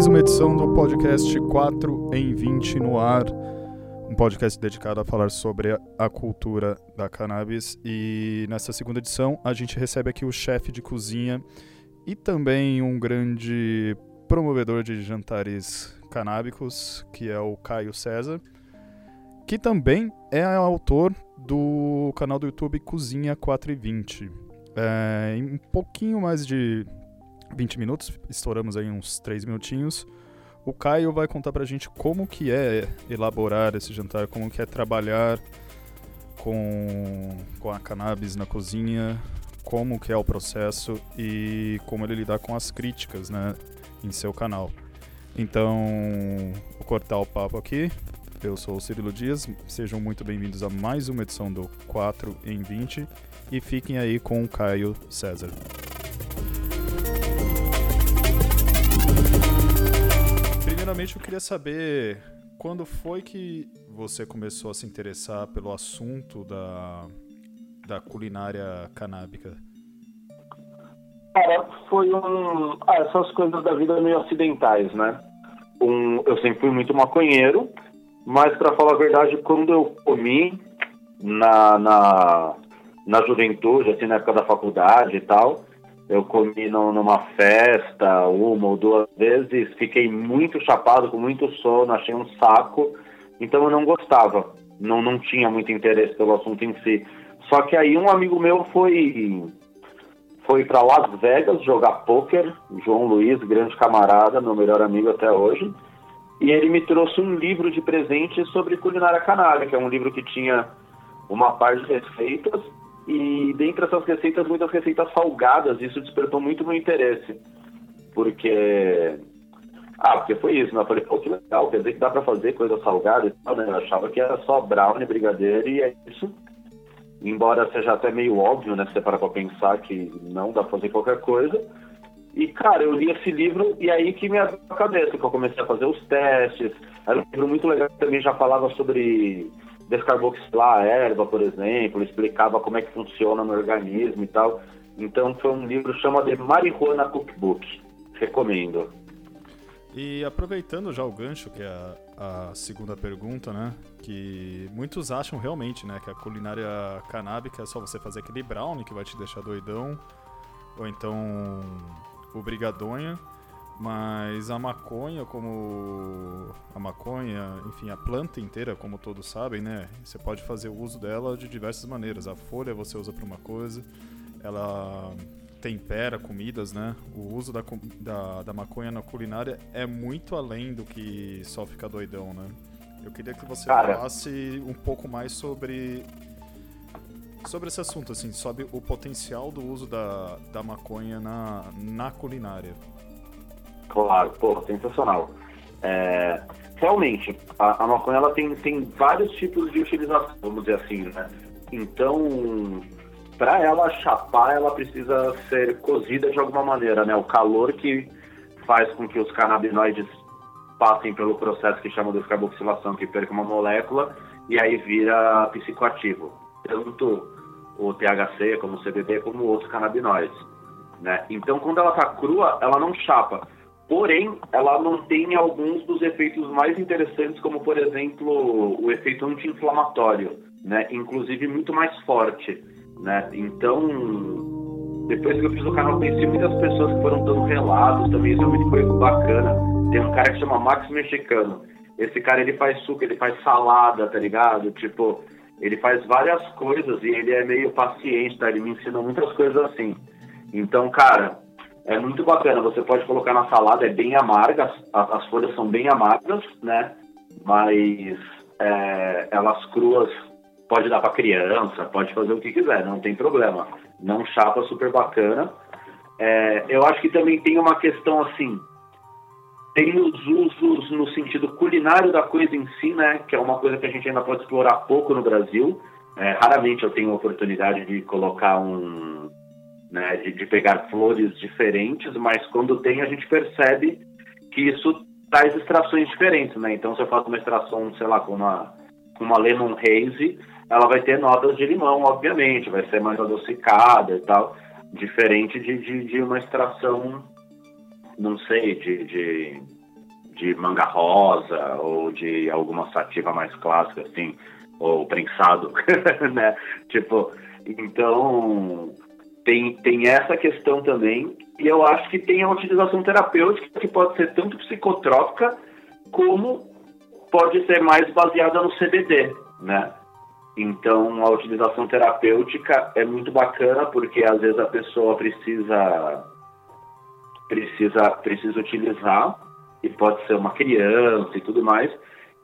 mais uma edição do podcast 4 em 20 no ar, um podcast dedicado a falar sobre a cultura da cannabis. E nessa segunda edição a gente recebe aqui o chefe de cozinha e também um grande promovedor de jantares canábicos, que é o Caio César, que também é autor do canal do YouTube Cozinha 4 e 20. É, em um pouquinho mais de 20 minutos, estouramos aí uns 3 minutinhos. O Caio vai contar pra gente como que é elaborar esse jantar, como que é trabalhar com, com a cannabis na cozinha, como que é o processo e como ele lidar com as críticas, né, em seu canal. Então, vou cortar o papo aqui. Eu sou o Cirilo Dias, sejam muito bem-vindos a mais uma edição do 4 em 20 e fiquem aí com o Caio César. Primeiramente, eu queria saber quando foi que você começou a se interessar pelo assunto da, da culinária canábica? Cara, foi um. Ah, essas coisas da vida meio acidentais, né? Um, eu sempre fui muito maconheiro, mas para falar a verdade, quando eu comi na, na, na juventude, assim, na época da faculdade e tal, eu comi no, numa festa uma ou duas vezes, fiquei muito chapado, com muito sono, achei um saco, então eu não gostava, não, não tinha muito interesse pelo assunto em si. Só que aí um amigo meu foi foi para Las Vegas jogar pôquer, João Luiz, grande camarada, meu melhor amigo até hoje, e ele me trouxe um livro de presente sobre culinária canábica, que é um livro que tinha uma parte de receitas e dentre essas receitas, muitas receitas salgadas, isso despertou muito meu interesse. Porque. Ah, porque foi isso, né? Eu falei, pô, que legal, quer dizer que dá pra fazer coisa salgada e tal, né? Eu achava que era só brownie, brigadeiro e é isso. Embora seja até meio óbvio, né? Se você para pra pensar que não dá pra fazer qualquer coisa. E, cara, eu li esse livro e aí que me abriu a cabeça, que eu comecei a fazer os testes. Era um livro muito legal que também já falava sobre descarboxilar a erva, por exemplo, explicava como é que funciona no organismo e tal. Então foi um livro chamado de Marihuana Cookbook. Recomendo. E aproveitando já o gancho, que é a, a, segunda pergunta, né? Que muitos acham realmente, né? Que a culinária canábica é só você fazer aquele brownie que vai te deixar doidão. Ou então o brigadonha. Mas a maconha, como a maconha, enfim, a planta inteira, como todos sabem, né? Você pode fazer o uso dela de diversas maneiras. A folha você usa para uma coisa, ela tempera comidas, né? O uso da, da, da, maconha na culinária é muito além do que só ficar doidão, né? Eu queria que você Cara. falasse um pouco mais sobre sobre esse assunto, assim, sobre o potencial do uso da, da maconha na, na culinária. Claro, porra, sensacional. É, realmente, a, a, maconha ela tem, tem vários tipos de utilização, vamos dizer assim, né? Então, para ela chapar, ela precisa ser cozida de alguma maneira, né? O calor que faz com que os canabinoides passem pelo processo que chama de descarboxilação, que perca uma molécula e aí vira psicoativo. Tanto o THC, como o CBD, como outros canabinoides. Né? Então, quando ela está crua, ela não chapa. Porém, ela não tem alguns dos efeitos mais interessantes, como por exemplo o efeito anti-inflamatório, né? Inclusive muito mais forte, né? Então, depois que eu fiz o canal, conheci muitas pessoas que foram dando relatos também, isso é muito bacana. Tem um cara que chama Max Mexicano. Esse cara ele faz suco, ele faz salada, tá ligado? Tipo, ele faz várias coisas e ele é meio paciente, tá? Ele me ensina muitas coisas assim. Então, cara, é muito bacana. Você pode colocar na salada, é bem amarga, as, as folhas são bem amargas, né? Mas é, elas cruas pode dar para criança, pode fazer o que quiser, não tem problema. Não chapa super bacana. É, eu acho que também tem uma questão assim, tem os usos no sentido culinário da coisa em si, né? Que é uma coisa que a gente ainda pode explorar pouco no Brasil. É, raramente eu tenho a oportunidade de colocar um, né, de, de, pegar flores diferentes, mas quando tem a gente percebe que isso traz extrações diferentes, né? Então se eu faço uma extração, sei lá, com uma, com uma lemon haze, ela vai ter notas de limão, obviamente, vai ser mais adocicada e tal, diferente de, de, de uma extração, não sei, de, de de manga rosa ou de alguma sativa mais clássica, assim, ou prensado, né? Tipo, então tem, tem essa questão também, e eu acho que tem a utilização terapêutica que pode ser tanto psicotrópica como pode ser mais baseada no CBD, né? Então a utilização terapêutica é muito bacana porque às vezes a pessoa precisa precisa precisa utilizar e pode ser uma criança e tudo mais.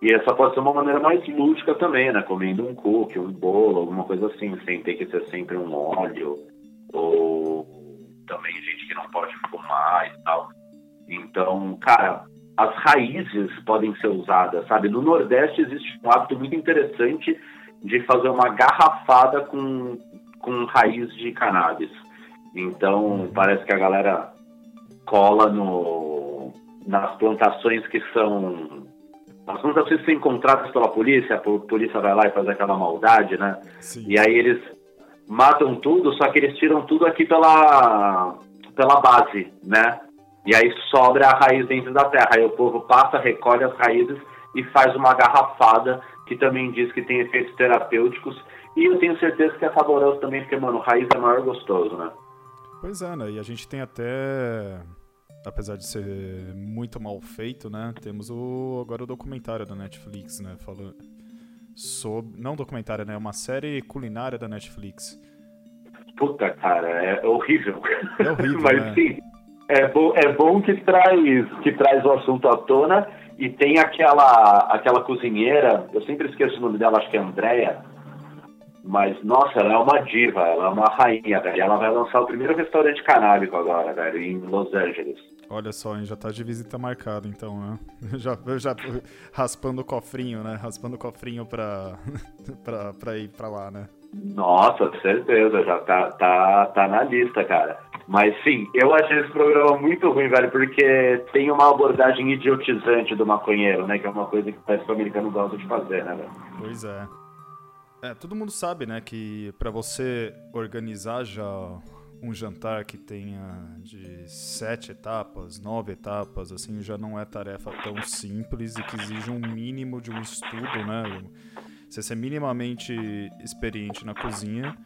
E essa pode ser uma maneira mais lúdica também, né? Comendo um cookie, um bolo, alguma coisa assim, sem ter que ser sempre um óleo. Ou também gente que não pode fumar e tal. Então, cara, as raízes podem ser usadas, sabe? No Nordeste existe um hábito muito interessante de fazer uma garrafada com, com raiz de cannabis. Então, uhum. parece que a galera cola no, nas plantações que são. As plantações que são encontradas pela polícia, a polícia vai lá e faz aquela maldade, né? Sim. E aí eles matam tudo, só que eles tiram tudo aqui pela, pela base, né? E aí sobra a raiz dentro da terra. Aí o povo passa, recolhe as raízes e faz uma garrafada que também diz que tem efeitos terapêuticos. E eu tenho certeza que é saboroso também, porque, mano, raiz é maior gostoso, né? Pois é, né? E a gente tem até, apesar de ser muito mal feito, né? Temos o agora o documentário da Netflix, né? Falando sobre, não documentário, né? Uma série culinária da Netflix. Puta, cara, é horrível. É horrível, Mas né? sim, é bom, é bom que traz que traz o assunto à tona e tem aquela, aquela cozinheira, eu sempre esqueço o nome dela, acho que é Andrea, mas, nossa, ela é uma diva, ela é uma rainha, velho. Ela vai lançar o primeiro restaurante canábico agora, velho, em Los Angeles. Olha só, hein, já tá de visita marcada, então, né? Já, já raspando o cofrinho, né? Raspando o cofrinho pra, pra, pra ir pra lá, né? Nossa, com certeza, já tá, tá, tá na lista, cara. Mas sim, eu achei esse programa muito ruim, velho, porque tem uma abordagem idiotizante do maconheiro, né? Que é uma coisa que parece que o americano gosta de fazer, né, velho? Pois é. É, todo mundo sabe, né, que para você organizar já um jantar que tenha de sete etapas, nove etapas, assim, já não é tarefa tão simples e que exige um mínimo de um estudo, né? Você ser minimamente experiente na cozinha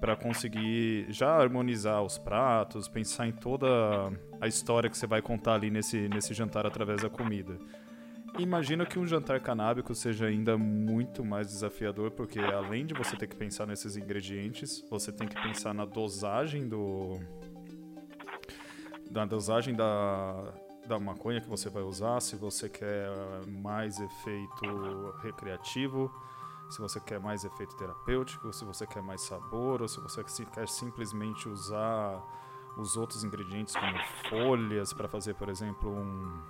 para conseguir já harmonizar os pratos, pensar em toda a história que você vai contar ali nesse, nesse jantar através da comida. Imagino que um jantar canábico seja ainda muito mais desafiador, porque além de você ter que pensar nesses ingredientes, você tem que pensar na dosagem do. da dosagem da, da maconha que você vai usar, se você quer mais efeito recreativo, se você quer mais efeito terapêutico, se você quer mais sabor, ou se você quer simplesmente usar os outros ingredientes como folhas para fazer, por exemplo, um,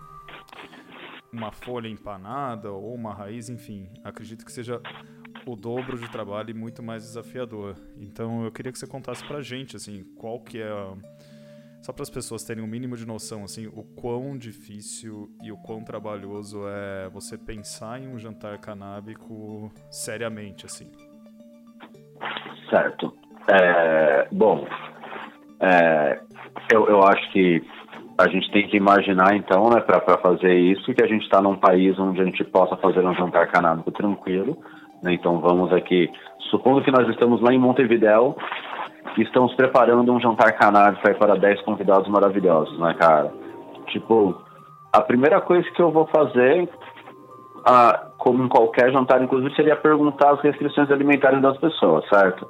uma folha empanada ou uma raiz, enfim. Acredito que seja o dobro de trabalho e muito mais desafiador. Então eu queria que você contasse pra gente, assim, qual que é a só para as pessoas terem um mínimo de noção, assim, o quão difícil e o quão trabalhoso é você pensar em um jantar canábico seriamente, assim. Certo. É, bom, é, eu, eu acho que a gente tem que imaginar, então, né, para fazer isso, que a gente está num país onde a gente possa fazer um jantar canábico tranquilo. Né, então, vamos aqui, supondo que nós estamos lá em Montevidéu, estamos preparando um jantar canábico aí para 10 convidados maravilhosos, né, cara? Tipo, a primeira coisa que eu vou fazer, ah, como em qualquer jantar, inclusive, seria perguntar as restrições alimentares das pessoas, certo?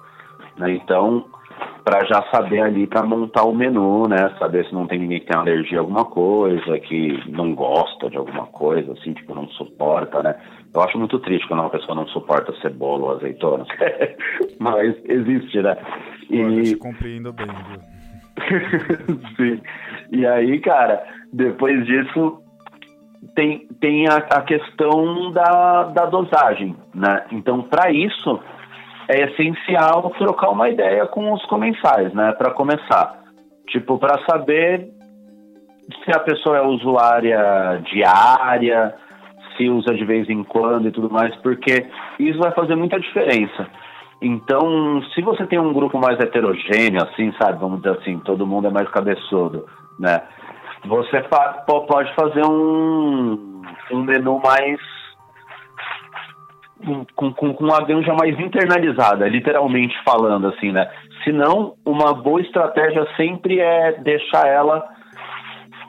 Né, então, para já saber ali para montar o menu, né? Saber se não tem ninguém que tem alergia a alguma coisa, que não gosta de alguma coisa, assim, tipo, não suporta, né? Eu acho muito triste quando uma pessoa não suporta cebola ou azeitona. Mas existe, né? E... Olha, eu te compreendo bem, viu? Sim. E aí, cara, depois disso tem, tem a, a questão da, da dosagem, né? Então, para isso, é essencial trocar uma ideia com os comensais, né? Para começar. Tipo, para saber se a pessoa é usuária diária, se usa de vez em quando e tudo mais, porque isso vai fazer muita diferença. Então, se você tem um grupo mais heterogêneo, assim, sabe, vamos dizer assim, todo mundo é mais cabeçudo, né? Você pode fazer um um menu mais com, com, com uma ganja mais internalizada, literalmente falando, assim, né? Senão, uma boa estratégia sempre é deixar ela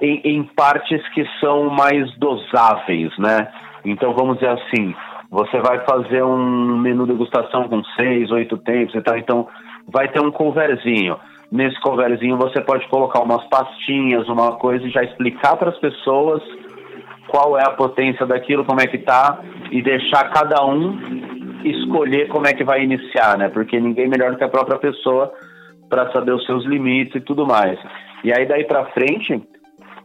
em, em partes que são mais dosáveis, né? Então, vamos dizer assim, você vai fazer um menu degustação com seis, oito tempos e tal, então vai ter um coverzinho. Nesse coverzinho você pode colocar umas pastinhas, uma coisa e já explicar para as pessoas qual é a potência daquilo, como é que tá, e deixar cada um escolher como é que vai iniciar, né? Porque ninguém melhor do que a própria pessoa para saber os seus limites e tudo mais. E aí daí para frente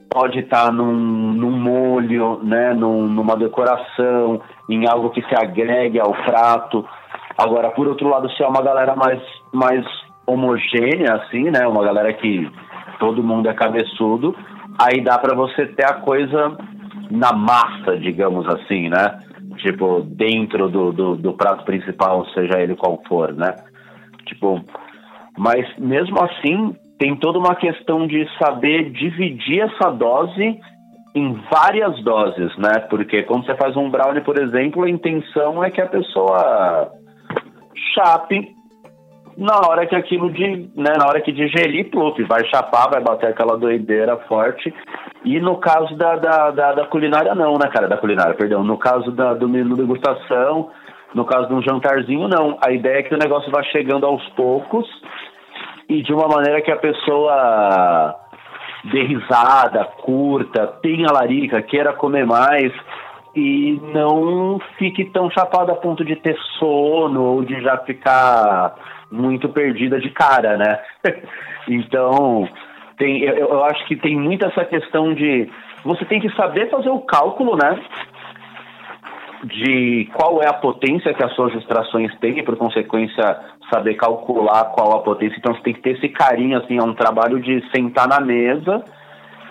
pode estar tá num, num molho, né? Num, numa decoração, em algo que se agregue ao prato. Agora, por outro lado, se é uma galera mais, mais homogênea, assim, né? Uma galera que todo mundo é cabeçudo, aí dá para você ter a coisa na massa, digamos assim, né? Tipo, dentro do, do, do, prato principal, seja ele qual for, né? Tipo, mas mesmo assim, tem toda uma questão de saber dividir essa dose em várias doses, né? Porque quando você faz um brownie, por exemplo, a intenção é que a pessoa chape na hora que aquilo de, né, na hora que digerir, pluf, vai chapar, vai bater aquela doideira forte. E no caso da, da, da, da culinária, não, né, cara? Da culinária, perdão. No caso da, do menu degustação, no caso de um jantarzinho, não. A ideia é que o negócio vá chegando aos poucos e de uma maneira que a pessoa dê risada, curta, tenha larica, queira comer mais e não fique tão chapado a ponto de ter sono ou de já ficar muito perdida de cara, né? então, tem, eu, eu acho que tem muito essa questão de você tem que saber fazer o cálculo, né? De qual é a potência que as suas extrações têm e, por consequência, saber calcular qual a potência. Então, você tem que ter esse carinho, assim, é um trabalho de sentar na mesa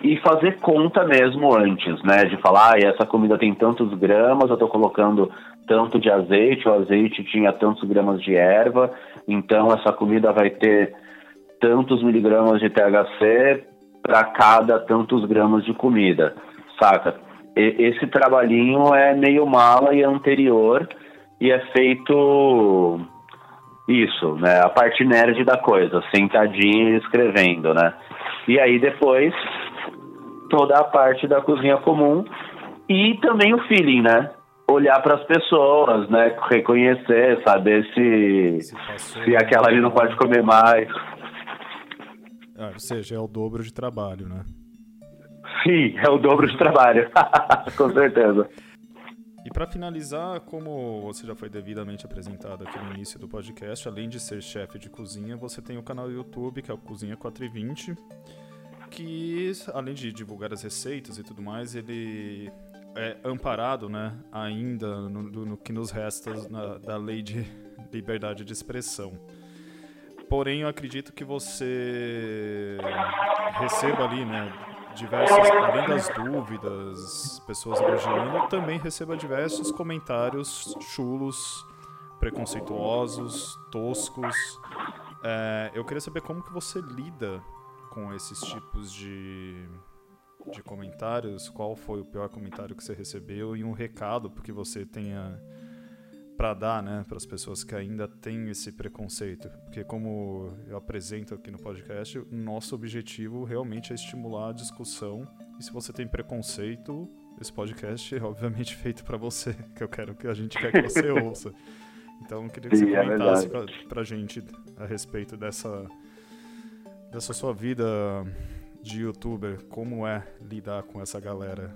e fazer conta mesmo antes, né? De falar, ah, essa comida tem tantos gramas, eu estou colocando tanto de azeite, o azeite tinha tantos gramas de erva, então essa comida vai ter tantos miligramas de THC para cada tantos gramas de comida, saca? E, esse trabalhinho é meio mala e anterior e é feito isso, né? A parte nerd da coisa, sentadinho escrevendo, né? E aí depois toda a parte da cozinha comum e também o feeling, né? olhar para as pessoas, né? Reconhecer, saber se, se, se aquela ali não pode comer mais. Ah, ou seja, é o dobro de trabalho, né? Sim, é o dobro de trabalho, com certeza. E para finalizar, como você já foi devidamente apresentado aqui no início do podcast, além de ser chefe de cozinha, você tem o canal YouTube, que é o Cozinha 420, que além de divulgar as receitas e tudo mais, ele é, amparado, né, ainda no, no que nos resta na, da lei de liberdade de expressão. Porém, eu acredito que você receba ali, né, diversas, além das dúvidas, pessoas elogiando, também receba diversos comentários chulos, preconceituosos, toscos. É, eu queria saber como que você lida com esses tipos de de comentários, qual foi o pior comentário que você recebeu e um recado porque você tenha para dar, né, para as pessoas que ainda têm esse preconceito, porque como eu apresento aqui no podcast, nosso objetivo realmente é estimular a discussão. E se você tem preconceito, esse podcast é obviamente feito para você, que eu quero que a gente quer que você ouça. Então, eu queria que você é comentasse é para a gente a respeito dessa dessa sua vida de youtuber, como é lidar com essa galera?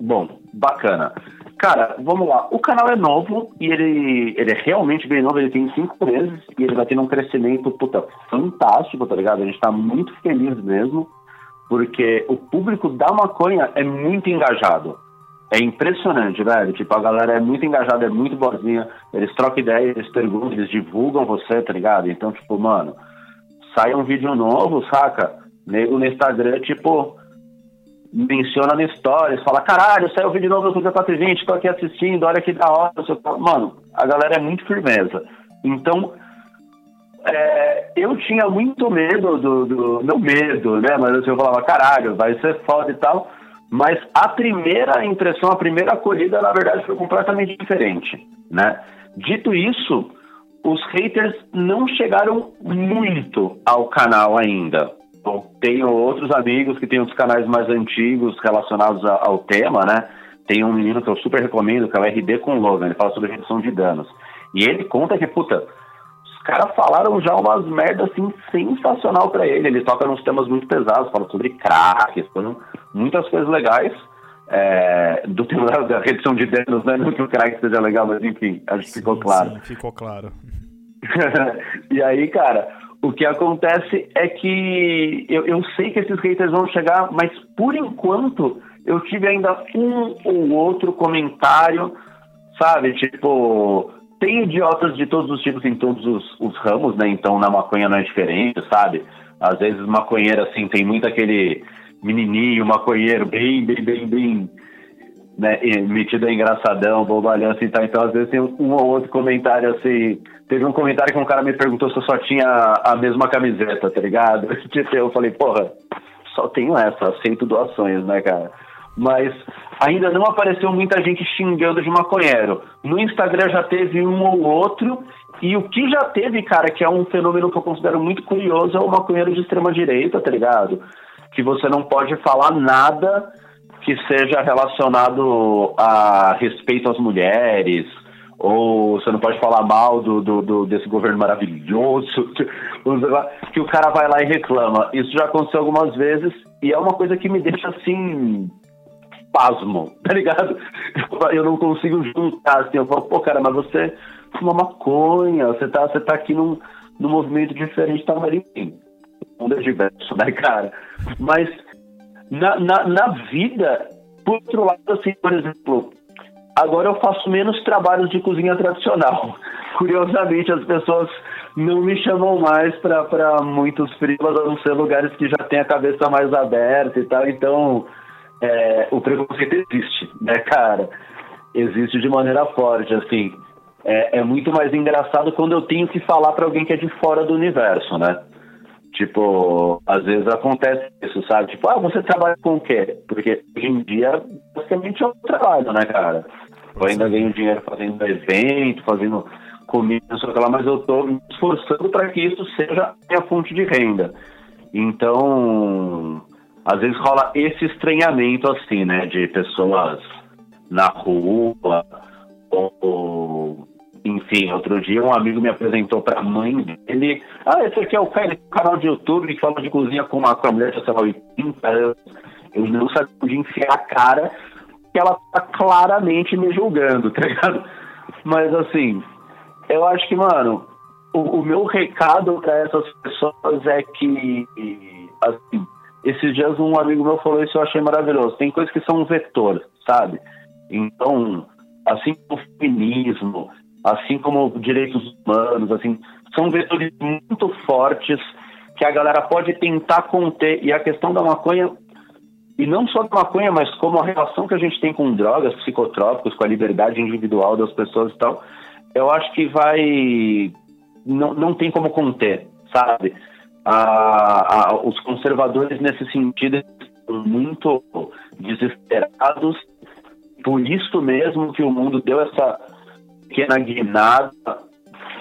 Bom, bacana. Cara, vamos lá. O canal é novo e ele, ele é realmente bem novo, ele tem cinco meses e ele vai tendo um crescimento, puta, fantástico, tá ligado? A gente tá muito feliz mesmo, porque o público da maconha é muito engajado. É impressionante, velho. Tipo, a galera é muito engajada, é muito boazinha. Eles trocam ideias, eles perguntam, eles divulgam você, tá ligado? Então, tipo, mano, sai um vídeo novo, saca? Nego no Instagram, tipo, menciona no Stories, fala, caralho, saiu o vídeo novo do 420, tô aqui assistindo, olha que da hora. Mano, a galera é muito firmeza. Então, é, eu tinha muito medo do, do. Medo, né? Mas assim, eu falava, caralho, vai ser foda e tal. Mas a primeira impressão, a primeira acolhida, na verdade, foi completamente diferente, né? Dito isso, os haters não chegaram muito ao canal ainda. Eu tenho outros amigos que têm outros canais mais antigos relacionados ao tema, né? Tem um menino que eu super recomendo, que é o RD com Logan, ele fala sobre redução de danos. E ele conta que, puta, os caras falaram já umas merdas assim sensacional para ele. Ele toca nos temas muito pesados, fala sobre crack, muitas coisas legais. É, do tema da redução de danos, né? Não que o crack seja legal, mas enfim, acho que ficou claro. Sim, ficou claro. e aí, cara, o que acontece é que eu, eu sei que esses haters vão chegar, mas por enquanto eu tive ainda um ou outro comentário, sabe? Tipo, tem idiotas de todos os tipos em todos os, os, ramos, né? Então na maconha não é diferente, sabe? Às vezes maconheiro, assim, tem muito aquele menininho, maconheiro, bem, bem, bem, bem, né? Metido engraçadão, bobalhão, assim, tá? Então às vezes tem um ou outro comentário, assim... Teve um comentário que um cara me perguntou se eu só tinha a mesma camiseta, tá ligado? Tipo, eu falei, porra, só tenho essa, aceito doações, né, cara? mas ainda não apareceu muita gente xingando de maconheiro. No Instagram já teve um ou outro, e o que já teve, cara, que é um fenômeno que eu considero muito curioso, é o maconheiro de extrema direita, tá ligado? Que você não pode falar nada que seja relacionado a respeito às mulheres, ou você não pode falar mal do, do, do, desse governo maravilhoso, que o cara vai lá e reclama. Isso já aconteceu algumas vezes e é uma coisa que me deixa assim pasmo, tá ligado? Eu não consigo juntar, assim, eu falo, pô, cara, mas você fuma maconha, você tá, você tá aqui num, num movimento diferente, tá, mas enfim, o mundo é diverso, né, cara? Mas na, na, na vida, por outro lado, assim, por exemplo, agora eu faço menos trabalhos de cozinha tradicional. Curiosamente, as pessoas não me chamam mais para muitos frilas, a não ser lugares que já tem a cabeça mais aberta e tal, então é, o preconceito existe, né, cara? Existe de maneira forte, assim. É, é muito mais engraçado quando eu tenho que falar para alguém que é de fora do universo, né? Tipo, às vezes acontece isso, sabe? Tipo, ah, você trabalha com o quê? Porque hoje em dia, basicamente é um trabalho, né, cara? Eu ainda ganho dinheiro fazendo evento, fazendo comida, não sei o que lá, mas eu tô me esforçando para que isso seja minha fonte de renda. Então, às vezes rola esse estranhamento, assim, né? De pessoas na rua, ou, ou enfim, outro dia um amigo me apresentou para a mãe dele. Ah, esse aqui é o canal de YouTube que fala de cozinha com uma, com a mulher de, sei lá, 80 anos. Eu não sabia onde enfiar a cara, que ela tá claramente me julgando, tá ligado? Mas assim, eu acho que, mano, o, o meu recado para essas pessoas é que, assim, esses dias um amigo meu falou isso, eu achei maravilhoso. Tem coisas que são um vetor, sabe? Então, assim como o feminismo, assim como direitos humanos, assim, são vetores muito fortes que a galera pode tentar conter. E a questão da maconha, e não só da maconha, mas como a relação que a gente tem com drogas, psicotrópicos, com a liberdade individual das pessoas e tal, eu acho que vai. Não, não tem como conter, sabe? a, a, os conservadores, nesse sentido, estão muito desesperados. Por isso mesmo que o mundo deu essa pequena guinada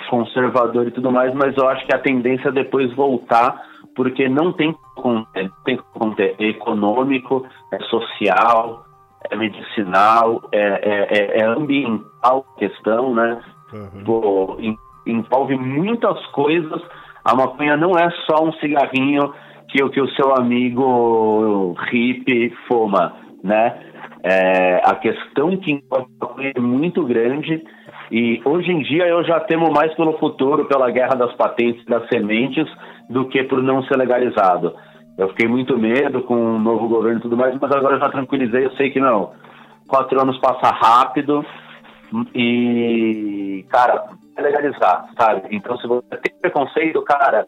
conservador e tudo mais, mas eu acho que a tendência é depois voltar, porque não tem conter, tem conter é econômico, é social, é medicinal, é, é, é, é ambiental questão, né? Uhum. Pô, envolve muitas coisas a maconha não é só um cigarrinho que, que o seu amigo hippie fuma, né? É, a questão que envolve a maconha é muito grande e hoje em dia eu já temo mais pelo futuro, pela guerra das patentes das sementes, do que por não ser legalizado. Eu fiquei muito medo com o novo governo e tudo mais, mas agora já tranquilizei, eu sei que não. Quatro anos passa rápido e, cara, legalizar, sabe? Então, se você tem preconceito, cara,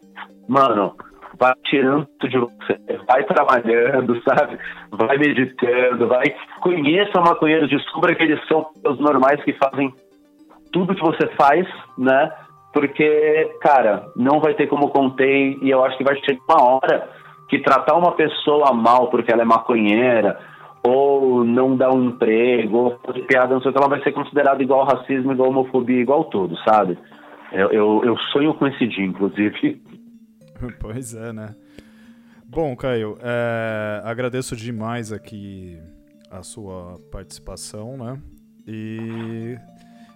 mano, vai tirando de você, vai trabalhando, sabe? Vai meditando, vai. Conheça maconheiros, descubra que eles são os normais que fazem tudo que você faz, né? Porque, cara, não vai ter como conter e eu acho que vai chegar uma hora que tratar uma pessoa mal porque ela é maconheira ou não dar um emprego, ou fazer piada, não sei o que, ela vai ser considerada igual racismo, igual homofobia, igual tudo, sabe? Eu, eu, eu sonho com esse dia, inclusive. Pois é, né? Bom, Caio, é, agradeço demais aqui a sua participação, né? E,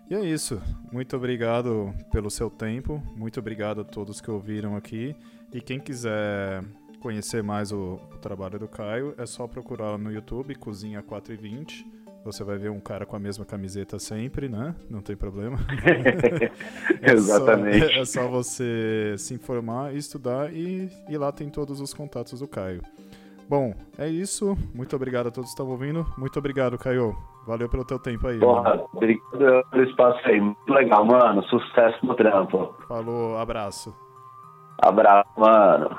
e é isso. Muito obrigado pelo seu tempo. Muito obrigado a todos que ouviram aqui. E quem quiser conhecer mais o, o trabalho do Caio, é só procurar no YouTube Cozinha 420. Você vai ver um cara com a mesma camiseta sempre, né? Não tem problema. é Exatamente. Só, é só você se informar, estudar e, e lá tem todos os contatos do Caio. Bom, é isso. Muito obrigado a todos que estavam ouvindo. Muito obrigado, Caio. Valeu pelo teu tempo aí. Porra, mano. obrigado pelo espaço aí. Muito legal, mano. Sucesso no trampo. Falou, abraço. Abraço, mano.